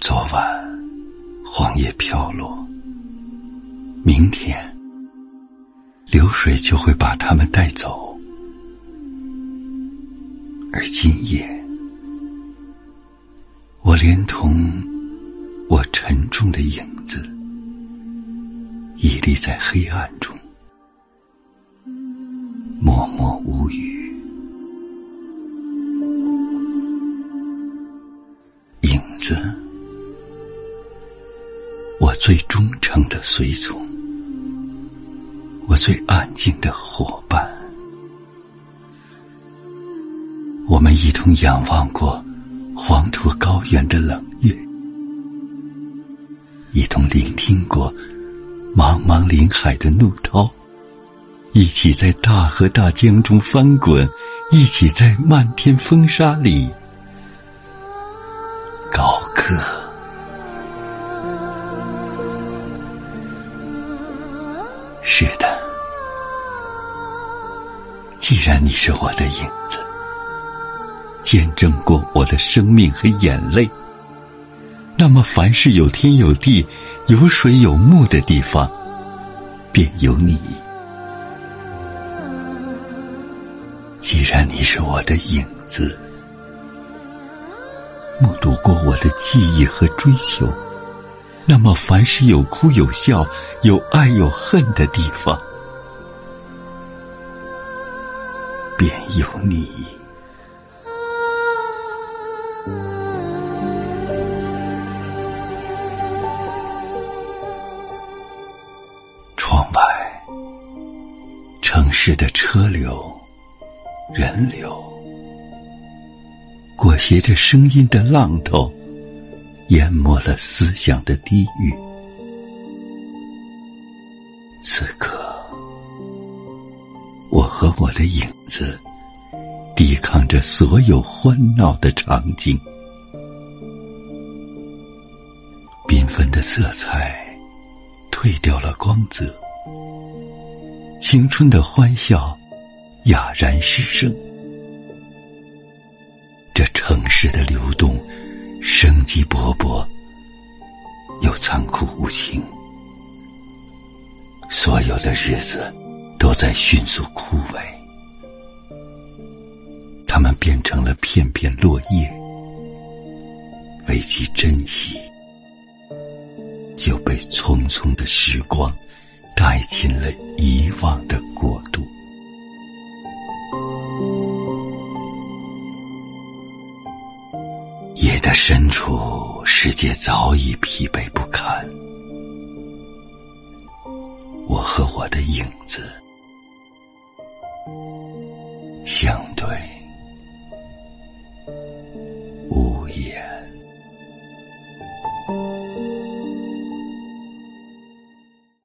昨晚，黄叶飘落，明天，流水就会把它们带走，而今夜，我连同我沉重的影子，屹立在黑暗中，默默无语。影子，最忠诚的随从，我最安静的伙伴。我们一同仰望过黄土高原的冷月，一同聆听过茫茫林海的怒涛，一起在大河大江中翻滚，一起在漫天风沙里。高歌。既然你是我的影子，见证过我的生命和眼泪，那么凡是有天有地、有水有木的地方，便有你。既然你是我的影子。目睹过我的记忆和追求，那么凡是有哭有笑、有爱有恨的地方，便有你。窗外，城市的车流、人流。裹挟着声音的浪头，淹没了思想的地狱。此刻，我和我的影子抵抗着所有欢闹的场景，缤纷的色彩褪掉了光泽，青春的欢笑哑然失声。这城市的流动，生机勃勃，又残酷无情。所有的日子都在迅速枯萎，它们变成了片片落叶，未及珍惜，就被匆匆的时光带进了遗忘的国度。夜的深处，世界早已疲惫不堪。我和我的影子相对。